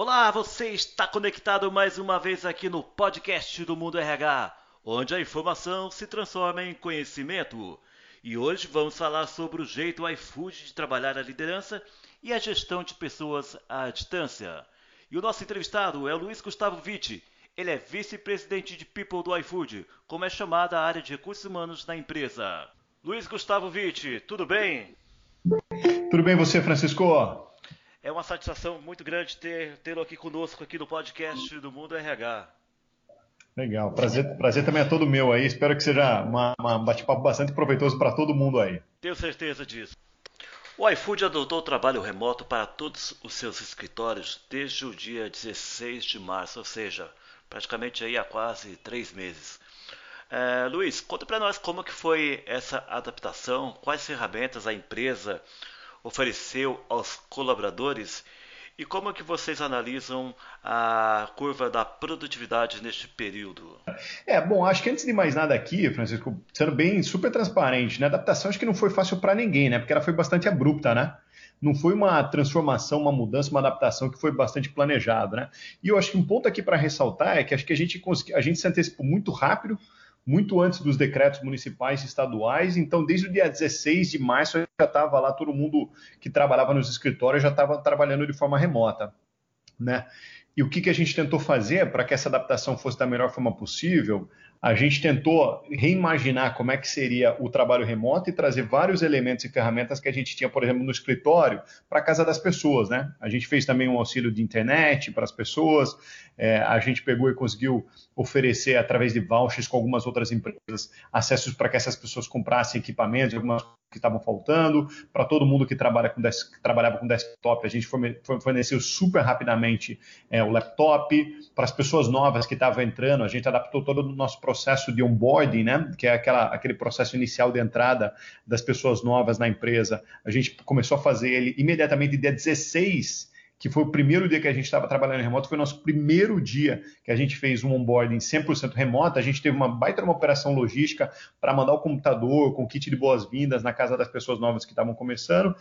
Olá, você está conectado mais uma vez aqui no podcast do Mundo RH, onde a informação se transforma em conhecimento. E hoje vamos falar sobre o jeito iFood de trabalhar a liderança e a gestão de pessoas à distância. E o nosso entrevistado é o Luiz Gustavo Vitti. Ele é vice-presidente de People do iFood, como é chamada a área de recursos humanos na empresa. Luiz Gustavo Vitti, tudo bem? Tudo bem você, Francisco? É uma satisfação muito grande ter tê-lo aqui conosco aqui no podcast do Mundo RH. Legal, prazer, prazer também é todo meu aí. Espero que seja uma bate-papo bastante proveitoso para todo mundo aí. Tenho certeza disso. O iFood adotou o trabalho remoto para todos os seus escritórios desde o dia 16 de março, ou seja, praticamente aí há quase três meses. É, Luiz, conta para nós como que foi essa adaptação, quais ferramentas a empresa ofereceu aos colaboradores e como é que vocês analisam a curva da produtividade neste período? É, bom, acho que antes de mais nada aqui, Francisco, sendo bem super transparente, né? A adaptação acho que não foi fácil para ninguém, né? Porque ela foi bastante abrupta, né? Não foi uma transformação, uma mudança, uma adaptação que foi bastante planejada, né? E eu acho que um ponto aqui para ressaltar é que acho que a gente a gente se antecipou muito rápido, muito antes dos decretos municipais e estaduais. Então, desde o dia 16 de março, já estava lá, todo mundo que trabalhava nos escritórios já estava trabalhando de forma remota. Né? E o que, que a gente tentou fazer para que essa adaptação fosse da melhor forma possível? A gente tentou reimaginar como é que seria o trabalho remoto e trazer vários elementos e ferramentas que a gente tinha, por exemplo, no escritório, para a casa das pessoas. Né? A gente fez também um auxílio de internet para as pessoas, é, a gente pegou e conseguiu oferecer, através de vouchers com algumas outras empresas, acessos para que essas pessoas comprassem equipamentos, algumas que estavam faltando, para todo mundo que, trabalha com des... que trabalhava com desktop, a gente forneceu super rapidamente é, o laptop, para as pessoas novas que estavam entrando, a gente adaptou todo o nosso processo de onboarding, né, que é aquela, aquele processo inicial de entrada das pessoas novas na empresa, a gente começou a fazer ele imediatamente dia 16 que foi o primeiro dia que a gente estava trabalhando remoto, foi o nosso primeiro dia que a gente fez um onboarding 100% remoto. A gente teve uma baita uma operação logística para mandar o computador com kit de boas-vindas na casa das pessoas novas que estavam começando.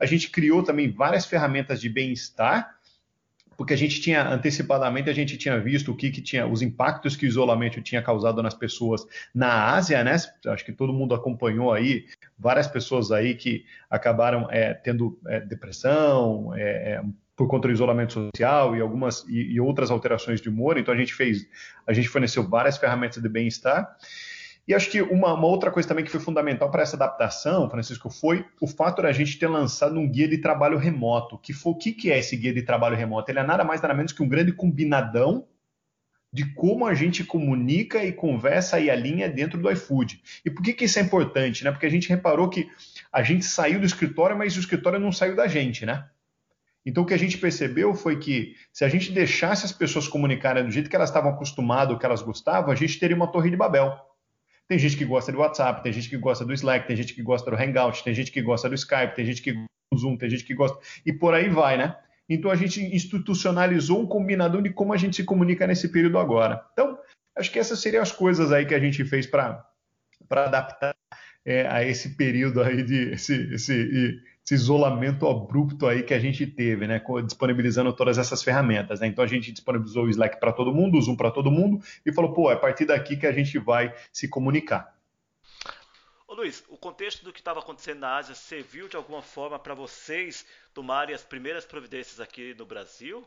A gente criou também várias ferramentas de bem-estar, porque a gente tinha antecipadamente a gente tinha visto o que, que tinha os impactos que o isolamento tinha causado nas pessoas na Ásia, né? Acho que todo mundo acompanhou aí várias pessoas aí que acabaram é, tendo é, depressão, é, por conta do isolamento social e algumas e, e, outras alterações de humor. Então a gente fez, a gente forneceu várias ferramentas de bem-estar. E acho que uma, uma, outra coisa também que foi fundamental para essa adaptação, Francisco, foi o fato da gente ter lançado um guia de trabalho remoto. Que foi o que, que é esse guia de trabalho remoto? Ele é nada mais nada menos que um grande combinadão de como a gente comunica e conversa e alinha dentro do iFood. E por que, que isso é importante? Né? Porque a gente reparou que a gente saiu do escritório, mas o escritório não saiu da gente, né? Então, o que a gente percebeu foi que se a gente deixasse as pessoas comunicarem do jeito que elas estavam acostumadas, o que elas gostavam, a gente teria uma torre de Babel. Tem gente que gosta do WhatsApp, tem gente que gosta do Slack, tem gente que gosta do Hangout, tem gente que gosta do Skype, tem gente que gosta do Zoom, tem gente que gosta. E por aí vai, né? Então, a gente institucionalizou um combinador de como a gente se comunica nesse período agora. Então, acho que essas seriam as coisas aí que a gente fez para adaptar é, a esse período aí de esse, esse esse isolamento abrupto aí que a gente teve, né, disponibilizando todas essas ferramentas. Né? Então a gente disponibilizou o Slack para todo mundo, o Zoom para todo mundo e falou, pô, é a partir daqui que a gente vai se comunicar. Ô Luiz, o contexto do que estava acontecendo na Ásia serviu de alguma forma para vocês tomarem as primeiras providências aqui no Brasil?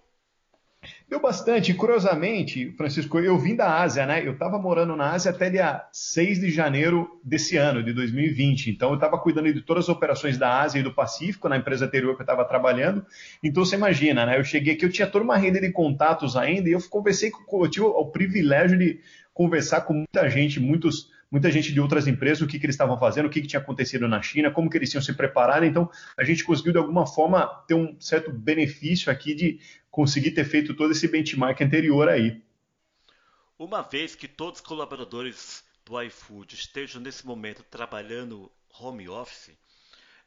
Deu bastante. Curiosamente, Francisco, eu vim da Ásia, né? Eu estava morando na Ásia até dia 6 de janeiro desse ano, de 2020. Então, eu estava cuidando de todas as operações da Ásia e do Pacífico, na empresa anterior que eu estava trabalhando. Então, você imagina, né? Eu cheguei aqui, eu tinha toda uma rede de contatos ainda e eu conversei com, eu tive o privilégio de conversar com muita gente, muitos muita gente de outras empresas, o que, que eles estavam fazendo, o que, que tinha acontecido na China, como que eles tinham se preparado. Então, a gente conseguiu, de alguma forma, ter um certo benefício aqui de conseguir ter feito todo esse benchmark anterior aí. Uma vez que todos os colaboradores do iFood estejam nesse momento trabalhando home office,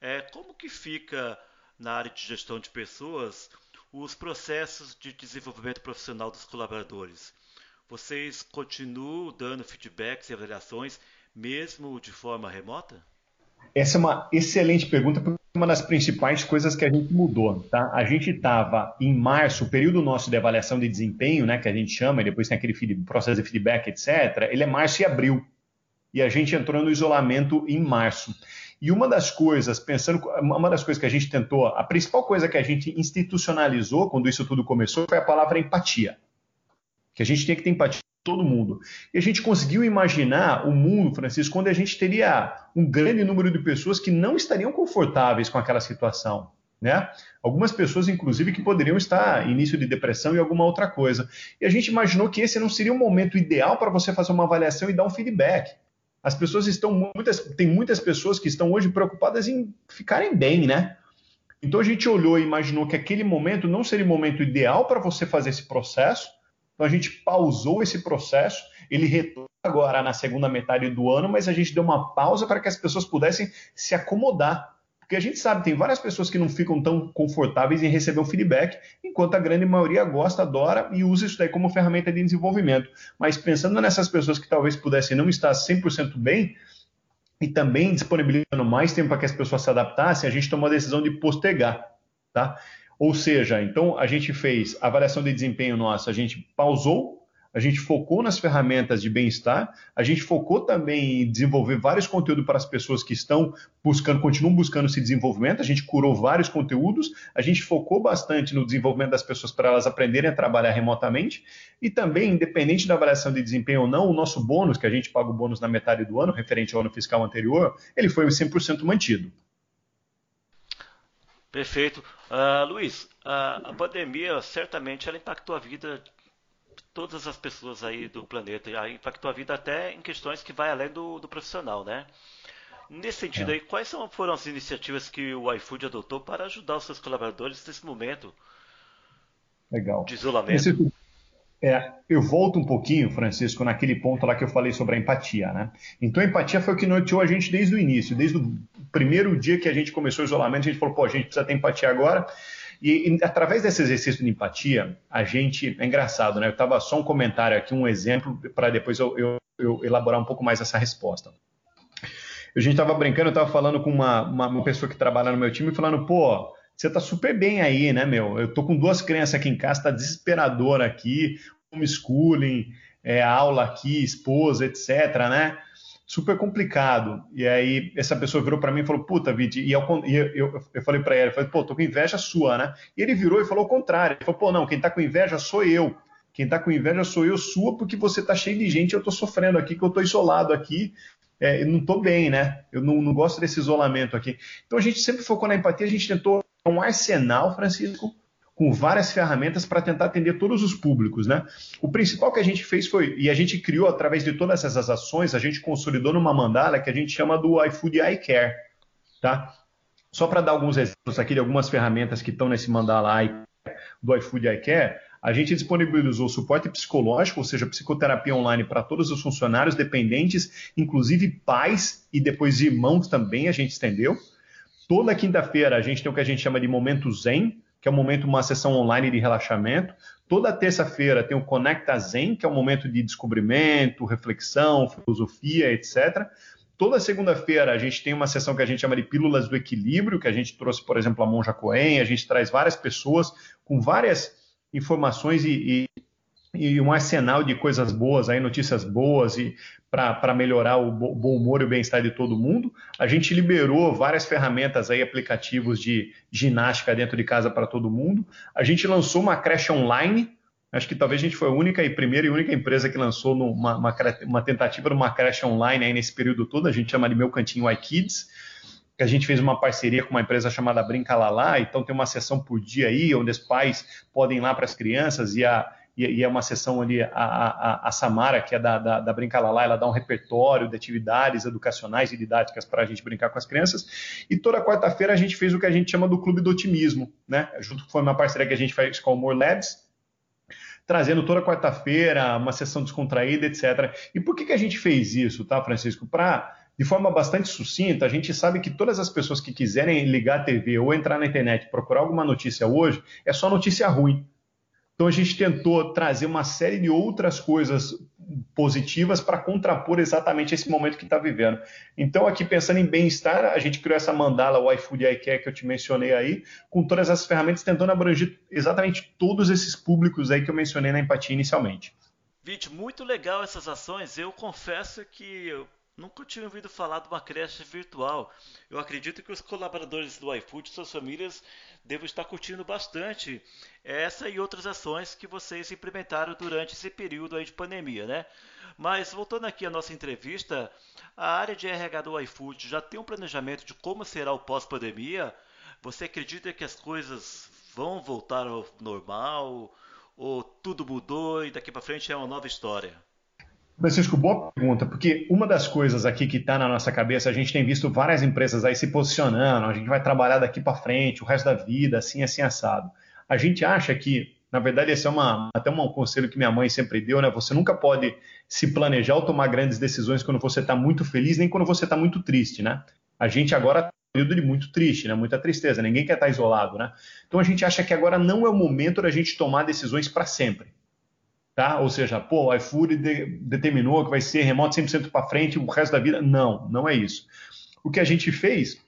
é, como que fica na área de gestão de pessoas os processos de desenvolvimento profissional dos colaboradores? Vocês continuam dando feedbacks e avaliações mesmo de forma remota? Essa é uma excelente pergunta, porque é uma das principais coisas que a gente mudou. Tá? A gente estava em março, o período nosso de avaliação de desempenho, né, que a gente chama, e depois tem aquele processo de feedback, etc., ele é março e abril. E a gente entrou no isolamento em março. E uma das coisas, pensando, uma das coisas que a gente tentou, a principal coisa que a gente institucionalizou quando isso tudo começou foi a palavra empatia. Que a gente tinha que ter empatia todo mundo. E a gente conseguiu imaginar o mundo, Francisco, quando a gente teria um grande número de pessoas que não estariam confortáveis com aquela situação. Né? Algumas pessoas, inclusive, que poderiam estar em início de depressão e alguma outra coisa. E a gente imaginou que esse não seria o momento ideal para você fazer uma avaliação e dar um feedback. As pessoas estão muitas, tem muitas pessoas que estão hoje preocupadas em ficarem bem, né? Então a gente olhou e imaginou que aquele momento não seria o momento ideal para você fazer esse processo, então a gente pausou esse processo, ele retorna agora na segunda metade do ano, mas a gente deu uma pausa para que as pessoas pudessem se acomodar. Porque a gente sabe, tem várias pessoas que não ficam tão confortáveis em receber um feedback, enquanto a grande maioria gosta, adora e usa isso daí como ferramenta de desenvolvimento. Mas pensando nessas pessoas que talvez pudessem não estar 100% bem, e também disponibilizando mais tempo para que as pessoas se adaptassem, a gente tomou a decisão de postergar. Tá? Ou seja, então a gente fez a avaliação de desempenho nossa, a gente pausou, a gente focou nas ferramentas de bem-estar, a gente focou também em desenvolver vários conteúdos para as pessoas que estão buscando, continuam buscando esse desenvolvimento, a gente curou vários conteúdos, a gente focou bastante no desenvolvimento das pessoas para elas aprenderem a trabalhar remotamente, e também, independente da avaliação de desempenho ou não, o nosso bônus, que a gente paga o bônus na metade do ano, referente ao ano fiscal anterior, ele foi 100% mantido. Perfeito. Uh, Luiz, uh, a pandemia certamente ela impactou a vida de todas as pessoas aí do planeta. Ela impactou a vida até em questões que vai além do, do profissional, né? Nesse sentido é. aí, quais foram as iniciativas que o iFood adotou para ajudar os seus colaboradores nesse momento Legal. de isolamento? Esse, é, eu volto um pouquinho, Francisco, naquele ponto lá que eu falei sobre a empatia, né? Então a empatia foi o que norteou a gente desde o início, desde o primeiro dia que a gente começou o isolamento, a gente falou, pô, a gente precisa ter empatia agora. E, e através desse exercício de empatia, a gente. É engraçado, né? Eu estava só um comentário aqui, um exemplo, para depois eu, eu, eu, elaborar um pouco mais essa resposta. A gente estava brincando, eu estava falando com uma, uma, uma pessoa que trabalha no meu time, falando, pô você tá super bem aí, né, meu? Eu tô com duas crianças aqui em casa, tá desesperador aqui, homeschooling, é, aula aqui, esposa, etc, né? Super complicado. E aí essa pessoa virou para mim e falou, puta, Vidi, e, eu, eu, eu falei para ela, eu falei, pô, tô com inveja sua, né? E ele virou e falou o contrário. Ele falou, pô, não, quem tá com inveja sou eu. Quem tá com inveja sou eu, sua, porque você tá cheio de gente, eu tô sofrendo aqui, que eu tô isolado aqui, é, eu não tô bem, né? Eu não, não gosto desse isolamento aqui. Então a gente sempre focou na empatia, a gente tentou um arsenal, Francisco, com várias ferramentas para tentar atender todos os públicos, né? O principal que a gente fez foi, e a gente criou através de todas essas ações, a gente consolidou numa mandala que a gente chama do iFood iCare, tá? Só para dar alguns exemplos aqui de algumas ferramentas que estão nesse mandala do iFood iCare, a gente disponibilizou suporte psicológico, ou seja, psicoterapia online para todos os funcionários dependentes, inclusive pais e depois irmãos também a gente estendeu. Toda quinta-feira a gente tem o que a gente chama de momento zen, que é um momento, uma sessão online de relaxamento. Toda terça-feira tem o Conecta Zen, que é um momento de descobrimento, reflexão, filosofia, etc. Toda segunda-feira a gente tem uma sessão que a gente chama de Pílulas do Equilíbrio, que a gente trouxe, por exemplo, a Monja Coen, a gente traz várias pessoas com várias informações e, e e um arsenal de coisas boas, aí notícias boas e para melhorar o bom humor e o bem-estar de todo mundo. A gente liberou várias ferramentas aí, aplicativos de ginástica dentro de casa para todo mundo. A gente lançou uma creche online. Acho que talvez a gente foi a única e primeira e única empresa que lançou uma, uma, uma tentativa de uma creche online aí nesse período todo. A gente chama de Meu Cantinho iKids que a gente fez uma parceria com uma empresa chamada Brinca Lalá, então tem uma sessão por dia aí, onde os pais podem ir lá para as crianças e a, e, é uma sessão ali, a, a, a Samara, que é da, da, da Brincalalá, ela dá um repertório de atividades educacionais e didáticas para a gente brincar com as crianças. E toda quarta-feira a gente fez o que a gente chama do Clube do Otimismo, né? Junto com uma parceria que a gente faz com o More Labs, trazendo toda quarta-feira uma sessão descontraída, etc. E por que, que a gente fez isso, tá, Francisco? Para de forma bastante sucinta, a gente sabe que todas as pessoas que quiserem ligar a TV ou entrar na internet procurar alguma notícia hoje, é só notícia ruim. Então a gente tentou trazer uma série de outras coisas positivas para contrapor exatamente esse momento que está vivendo. Então, aqui pensando em bem-estar, a gente criou essa mandala, o iFood iCare que eu te mencionei aí, com todas essas ferramentas tentando abranger exatamente todos esses públicos aí que eu mencionei na empatia inicialmente. Vite, muito legal essas ações. Eu confesso que eu nunca tinha ouvido falar de uma creche virtual. Eu acredito que os colaboradores do iFood, suas famílias, devem estar curtindo bastante essa e outras ações que vocês implementaram durante esse período aí de pandemia, né? Mas voltando aqui à nossa entrevista, a área de RH do iFood já tem um planejamento de como será o pós-pandemia? Você acredita que as coisas vão voltar ao normal? Ou tudo mudou e daqui para frente é uma nova história? Francisco, boa pergunta, porque uma das coisas aqui que está na nossa cabeça, a gente tem visto várias empresas aí se posicionando, a gente vai trabalhar daqui para frente, o resto da vida, assim, assim, assado. A gente acha que, na verdade, esse é uma, até um conselho que minha mãe sempre deu, né? Você nunca pode se planejar ou tomar grandes decisões quando você está muito feliz, nem quando você está muito triste, né? A gente agora está um período de muito triste, né? Muita tristeza, ninguém quer estar tá isolado, né? Então a gente acha que agora não é o momento da gente tomar decisões para sempre tá? Ou seja, pô, o iFood de, determinou que vai ser remoto 100% para frente o resto da vida. Não, não é isso. O que a gente fez,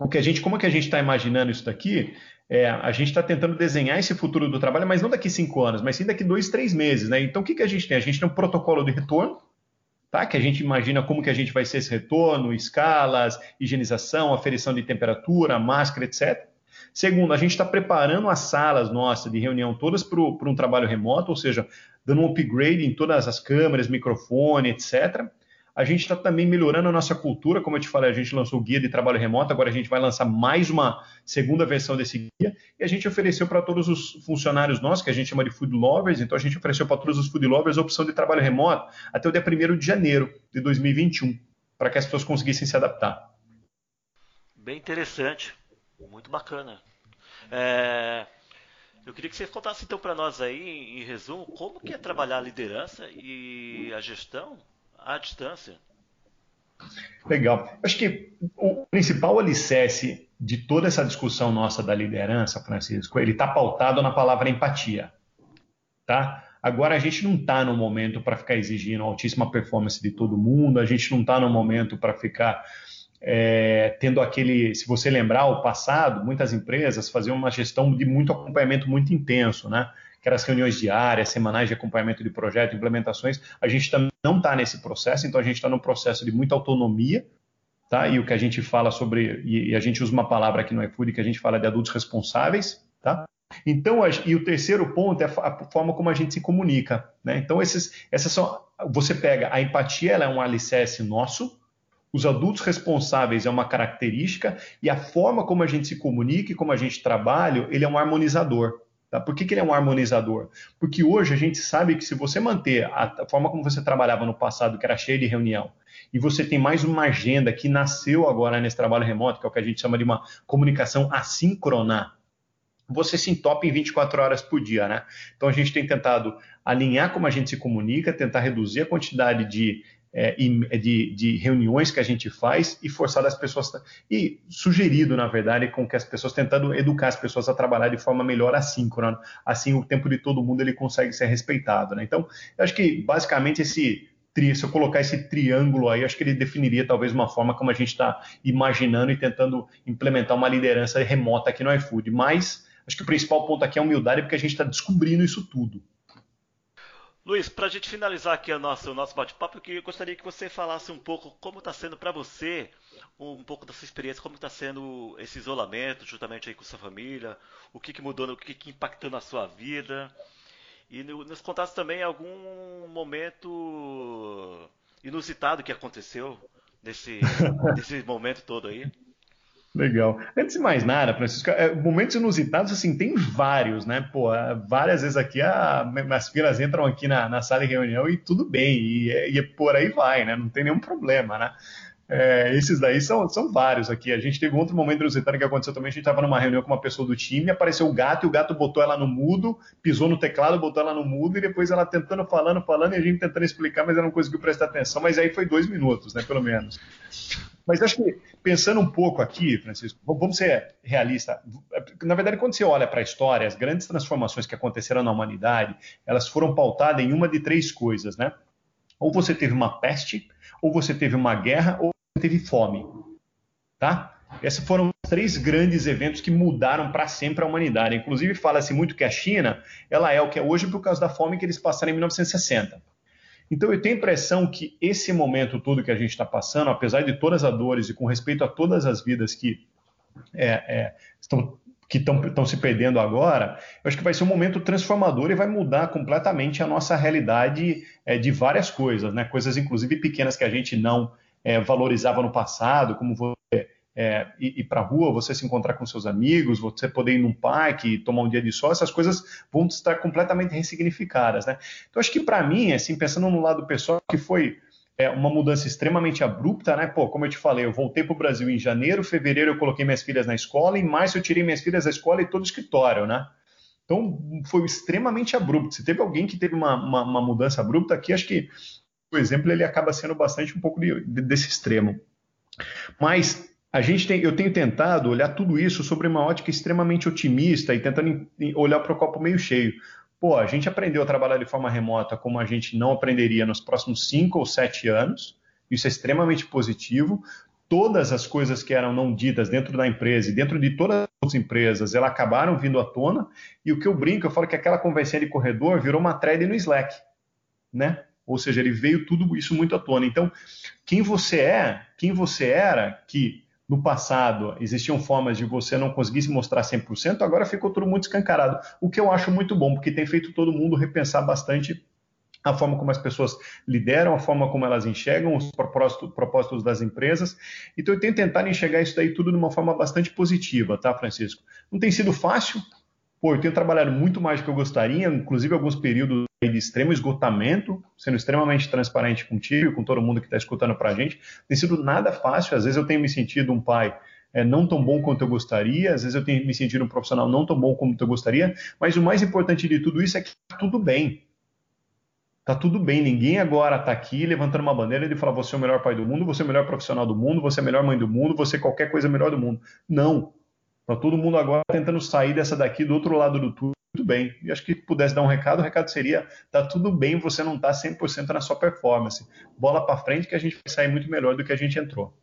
o que a gente, como é que a gente está imaginando isso daqui? É, a gente está tentando desenhar esse futuro do trabalho, mas não daqui cinco anos, mas sim daqui dois, três meses, né? Então, o que, que a gente tem? A gente tem um protocolo de retorno, tá? Que a gente imagina como que a gente vai ser esse retorno, escalas, higienização, aferição de temperatura, máscara, etc. Segundo, a gente está preparando as salas nossas de reunião todas para um trabalho remoto, ou seja, dando um upgrade em todas as câmeras, microfone, etc. A gente está também melhorando a nossa cultura, como eu te falei, a gente lançou o guia de trabalho remoto, agora a gente vai lançar mais uma segunda versão desse guia, e a gente ofereceu para todos os funcionários nossos, que a gente chama de food lovers, então a gente ofereceu para todos os food lovers a opção de trabalho remoto até o dia 1 de janeiro de 2021, para que as pessoas conseguissem se adaptar. Bem interessante. Muito bacana. É, eu queria que você contasse então para nós aí, em resumo, como que é trabalhar a liderança e a gestão à distância. Legal. Acho que o principal alicerce de toda essa discussão nossa da liderança, Francisco, ele está pautado na palavra empatia. Tá? Agora a gente não está no momento para ficar exigindo altíssima performance de todo mundo, a gente não está no momento para ficar é, tendo aquele, se você lembrar o passado, muitas empresas faziam uma gestão de muito acompanhamento muito intenso, né? Que eram as reuniões diárias, semanais de acompanhamento de projeto, implementações. A gente também não está nesse processo, então a gente está num processo de muita autonomia, tá? E o que a gente fala sobre, e, a gente usa uma palavra aqui no iFood que a gente fala de adultos responsáveis, tá? Então, e o terceiro ponto é a forma como a gente se comunica, né? Então, esses, essas são, você pega a empatia, ela é um alicerce nosso, os adultos responsáveis é uma característica e a forma como a gente se comunica e como a gente trabalha, ele é um harmonizador. Tá? Por que, que ele é um harmonizador? Porque hoje a gente sabe que se você manter a, forma como você trabalhava no passado, que era cheia de reunião, e você tem mais uma agenda que nasceu agora nesse trabalho remoto, que é o que a gente chama de uma comunicação assíncrona, você se entope em 24 horas por dia, né? Então a gente tem tentado alinhar como a gente se comunica, tentar reduzir a quantidade de é, de, de, reuniões que a gente faz e forçar as pessoas e sugerido na verdade com que as pessoas tentando educar as pessoas a trabalhar de forma melhor assíncrona assim o tempo de todo mundo ele consegue ser respeitado né? então eu acho que basicamente esse se eu colocar esse triângulo aí, acho que ele definiria talvez uma forma como a gente está imaginando e tentando implementar uma liderança remota aqui no iFood. Mas acho que o principal ponto aqui é a humildade, porque a gente está descobrindo isso tudo. Luiz, para a gente finalizar aqui o nosso, o nosso bate-papo, eu gostaria que você falasse um pouco como está sendo para você, um pouco da sua experiência, como está sendo esse isolamento, juntamente aí com sua família, o que, que mudou, o que, que impactou na sua vida, e nos contasse também algum momento inusitado que aconteceu nesse, nesse momento todo aí. Legal. Antes de mais nada, Francisco, é, momentos inusitados, assim, tem vários, né? Pô, é, várias vezes aqui a, as filas entram aqui na, na, sala de reunião e tudo bem, e, é, e por aí vai, né? Não tem nenhum problema, né? É, esses daí são, são vários aqui. A gente teve outro momento inusitado que aconteceu também. A gente estava numa reunião com uma pessoa do time, apareceu o gato e o gato botou ela no mudo, pisou no teclado, botou ela no mudo e depois ela tentando, falando, falando e a gente tentando explicar, mas ela não conseguiu prestar atenção. Mas aí foi dois minutos, né, pelo menos. Mas acho que, pensando um pouco aqui, Francisco, vamos ser realistas. Na verdade, quando você olha para a história, as grandes transformações que aconteceram na humanidade, elas foram pautadas em uma de três coisas, né? Ou você teve uma peste, ou você teve uma guerra, ou teve fome. Tá? Esses foram três grandes eventos que mudaram para sempre a humanidade. Inclusive, fala-se muito que a China ela é o que é hoje por causa da fome que eles passaram em 1960. Então, eu tenho a impressão que esse momento todo que a gente está passando, apesar de todas as dores e com respeito a todas as vidas que é, é, estão que estão se perdendo agora, eu acho que vai ser um momento transformador e vai mudar completamente a nossa realidade é, de várias coisas, né? Coisas, inclusive, pequenas que a gente não é, valorizava no passado, como você é, ir, ir para a rua, você se encontrar com seus amigos, você poder ir num parque, tomar um dia de sol, essas coisas vão estar completamente ressignificadas, né? Então, acho que para mim, assim, pensando no lado pessoal, que foi é, uma mudança extremamente abrupta, né? Pô, como eu te falei, eu voltei para o Brasil em janeiro, fevereiro eu coloquei minhas filhas na escola, em março eu tirei minhas filhas da escola e todo o escritório, né? Então foi extremamente abrupto. Se teve alguém que teve uma, uma, uma mudança abrupta aqui, acho que o exemplo ele acaba sendo bastante um pouco de, de, desse extremo. Mas a gente tem, eu tenho tentado olhar tudo isso sobre uma ótica extremamente otimista e tentando olhar para o copo meio cheio pô, a gente aprendeu a trabalhar de forma remota como a gente não aprenderia nos próximos cinco ou sete anos. Isso é extremamente positivo. Todas as coisas que eram não ditas dentro da empresa e dentro de todas as empresas, elas acabaram vindo à tona. E o que eu brinco, eu falo que aquela conversinha de corredor virou uma thread no Slack, né? Ou seja, ele veio tudo isso muito à tona. Então, quem você é, quem você era, que no passado existiam formas de você não conseguir se mostrar 100%, agora ficou tudo muito escancarado. O que eu acho muito bom, porque tem feito todo mundo repensar bastante a forma como as pessoas lideram, a forma como elas enxergam os propósitos, das empresas. Então eu tenho tentado enxergar isso daí tudo de uma forma bastante positiva, tá, Francisco? Não tem sido fácil, pô, eu tenho trabalhado muito mais do que eu gostaria, inclusive alguns períodos de extremo esgotamento, sendo extremamente transparente contigo e com todo mundo que está escutando para a gente. Tem sido nada fácil, às vezes eu tenho me sentido um pai é, não tão bom quanto eu gostaria, às vezes eu tenho me sentido um profissional não tão bom como eu gostaria, mas o mais importante de tudo isso é que está tudo bem. Tá tudo bem, ninguém agora está aqui levantando uma bandeira de falar você é o melhor pai do mundo, você é o melhor profissional do mundo, você é a melhor mãe do mundo, você é qualquer coisa melhor do mundo. Não. Tá todo mundo agora tentando sair dessa daqui do outro lado do túnel muito bem. E acho que pudesse dar um recado, o recado seria: tá tudo bem, você não está 100% na sua performance. Bola para frente que a gente vai sair muito melhor do que a gente entrou.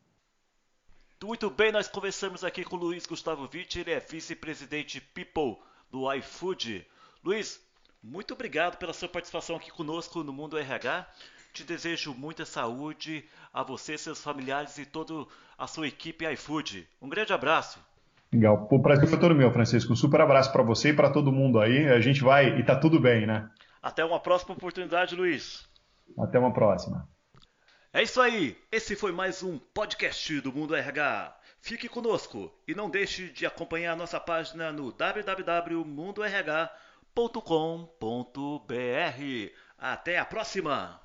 Muito bem, nós conversamos aqui com o Luiz Gustavo Vitti, ele é vice-presidente People do iFood. Luiz, muito obrigado pela sua participação aqui conosco no Mundo RH. Te desejo muita saúde a você, seus familiares e toda a sua equipe iFood. Um grande abraço. Legal. O prazer foi todo meu, Francisco. Um super abraço para você e para todo mundo aí. A gente vai e tá tudo bem, né? Até uma próxima oportunidade, Luiz. Até uma próxima. É isso aí. Esse foi mais um podcast do Mundo RH. Fique conosco e não deixe de acompanhar nossa página no www.mundorh.com.br. Até a próxima!